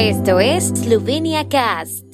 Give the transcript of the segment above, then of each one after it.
Esto es Slovenia Cast.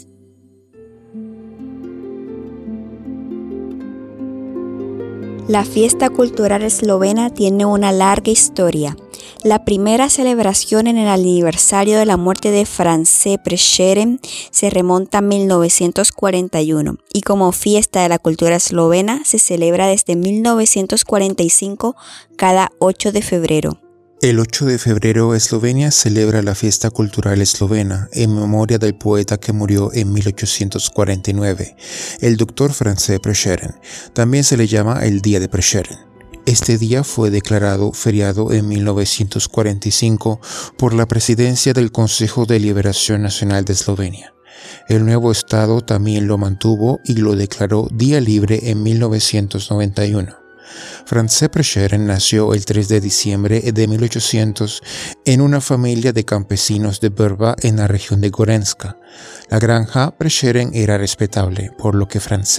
La fiesta cultural eslovena tiene una larga historia. La primera celebración en el aniversario de la muerte de France Prešeren se remonta a 1941 y como fiesta de la cultura eslovena se celebra desde 1945 cada 8 de febrero. El 8 de febrero Eslovenia celebra la fiesta cultural eslovena en memoria del poeta que murió en 1849, el doctor Franz Prešeren. También se le llama el Día de Prešeren. Este día fue declarado feriado en 1945 por la presidencia del Consejo de Liberación Nacional de Eslovenia. El nuevo Estado también lo mantuvo y lo declaró día libre en 1991. Franz Prešeren nació el 3 de diciembre de 1800 en una familia de campesinos de Berba en la región de Gorenska. La granja Prešeren era respetable, por lo que Franz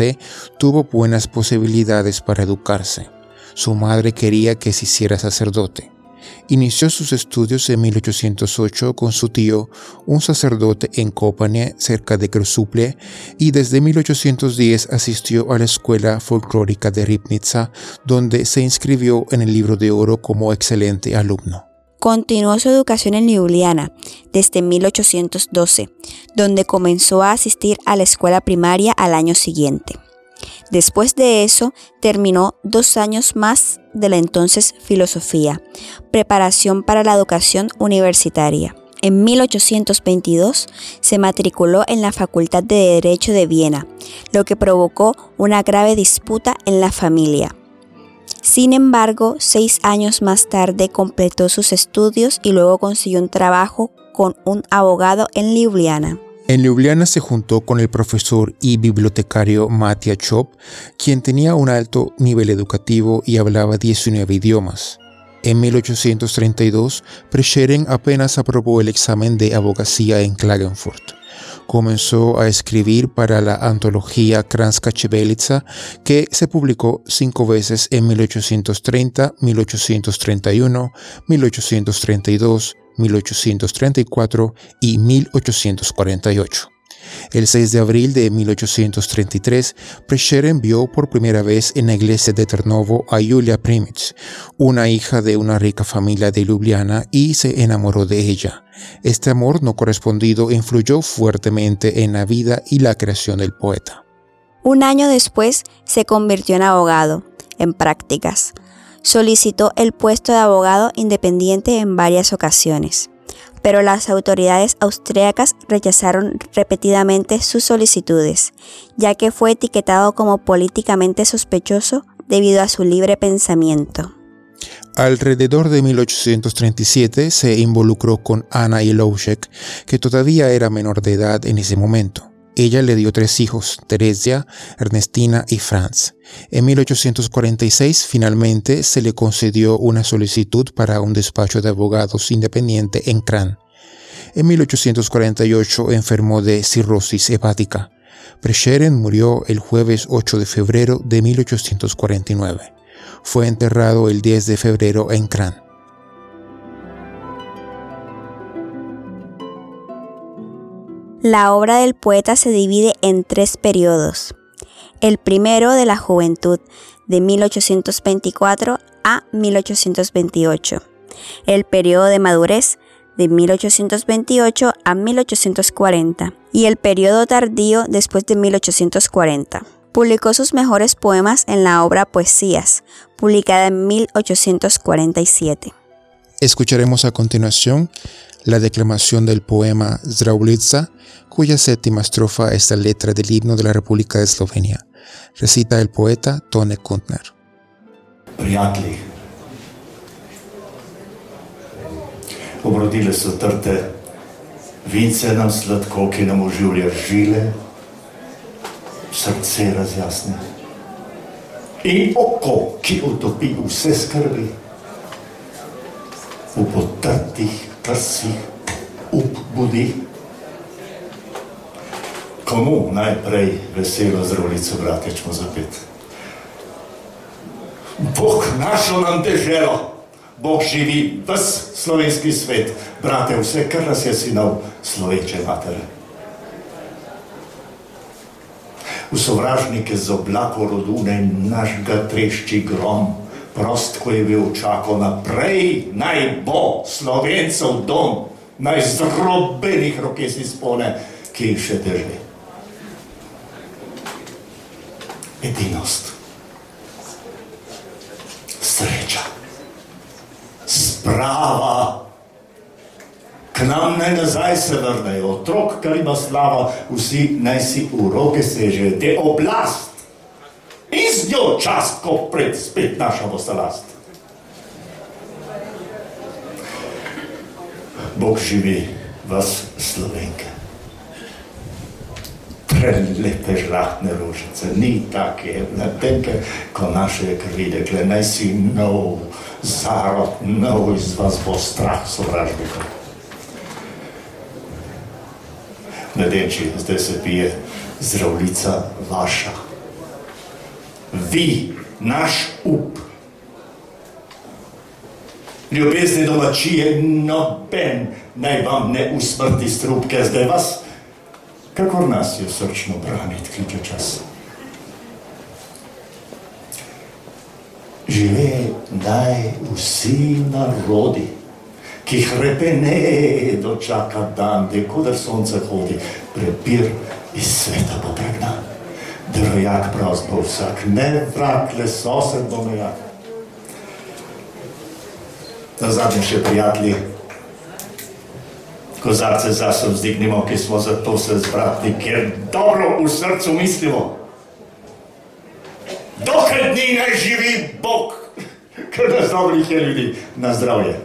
tuvo buenas posibilidades para educarse. Su madre quería que se hiciera sacerdote. Inició sus estudios en 1808 con su tío, un sacerdote en Kopanie, cerca de Grosuple, y desde 1810 asistió a la escuela folclórica de Ribnica, donde se inscribió en el libro de oro como excelente alumno. Continuó su educación en Ljubljana desde 1812, donde comenzó a asistir a la escuela primaria al año siguiente. Después de eso, terminó dos años más de la entonces filosofía, preparación para la educación universitaria. En 1822 se matriculó en la Facultad de Derecho de Viena, lo que provocó una grave disputa en la familia. Sin embargo, seis años más tarde completó sus estudios y luego consiguió un trabajo con un abogado en Ljubljana. En Ljubljana se juntó con el profesor y bibliotecario Matija Chop, quien tenía un alto nivel educativo y hablaba 19 idiomas. En 1832, Prešeren apenas aprobó el examen de abogacía en Klagenfurt. Comenzó a escribir para la antología Kranska Chebelica, que se publicó cinco veces en 1830, 1831, 1832, 1834 y 1848. El 6 de abril de 1833, Prešeren vio por primera vez en la iglesia de Ternovo a Julia Primic, una hija de una rica familia de Ljubljana, y se enamoró de ella. Este amor no correspondido influyó fuertemente en la vida y la creación del poeta. Un año después se convirtió en abogado, en prácticas solicitó el puesto de abogado independiente en varias ocasiones, pero las autoridades austriacas rechazaron repetidamente sus solicitudes, ya que fue etiquetado como políticamente sospechoso debido a su libre pensamiento. Alrededor de 1837 se involucró con Anna Iloushek, que todavía era menor de edad en ese momento. Ella le dio tres hijos, Teresia, Ernestina y Franz. En 1846 finalmente se le concedió una solicitud para un despacho de abogados independiente en Kran. En 1848 enfermó de cirrosis hepática. Prešeren murió el jueves 8 de febrero de 1849. Fue enterrado el 10 de febrero en Kran. La obra del poeta se divide en tres periodos. El primero de la juventud, de 1824 a 1828. El periodo de madurez, de 1828 a 1840. Y el periodo tardío después de 1840. Publicó sus mejores poemas en la obra Poesías, publicada en 1847. Escucharemos a continuación la declamación del poema Zdraulitsa, cuya séptima estrofa es la letra del himno de la República de Eslovenia. Recita el poeta Tone Kuntner. Prijatelji, obrodile so trte, vince nam sladko, ki nam oživlja žile, srce razjasne. In oko, ki utopi vse skrbi, v potrtih prsih up budi. Komu najprej veselo zdravljico bratečmo zapet? Bog našel nam deželo, Bog živi ves slovenski svet, brate, vse, kar nas je sinov, sloveče matere. V sovražnike z oblako rodune naš ga trešči grom, prost, ko je bil čako naprej, naj bo slovencov dom, naj zdrobenih roke si spone, ki jih še drži. Edinost. Sreča. Sprava. K nam naj nazaj se vrnejo, otrok, kar ima slava, vsi naj si v roke sežejo, te oblast. Njo čast, ko pred spet naša bo last. Bog živi vas slovenke. Prelepe žlahtne rožice, ni take mladenke, ko naše krvi dekle, naj si nov zarod, nov iz vas bo strah sovražnikov. Mladenči, zdaj se pije zdravljica vaša. Vi, naš up, ljubezni domačije, noben naj vam ne usmrti strupke, zdaj vas, kakor nas je srčno braniti, kliče čas. Žive naj vsi narodi, ki hrepene dočaka dan, dekoder sonce hodi, prepir iz sveta bo pregnan. Drojak prav bo vsak, ne vrak, le sosed bo mejak. Na zadnje še prijatelji, kozarce zase vzdignimo, ki smo zato se zbratni, ker dobro v srcu mislimo. Dokaj dni naj živi Bog, ker nas dobrih je ljudi na zdravje.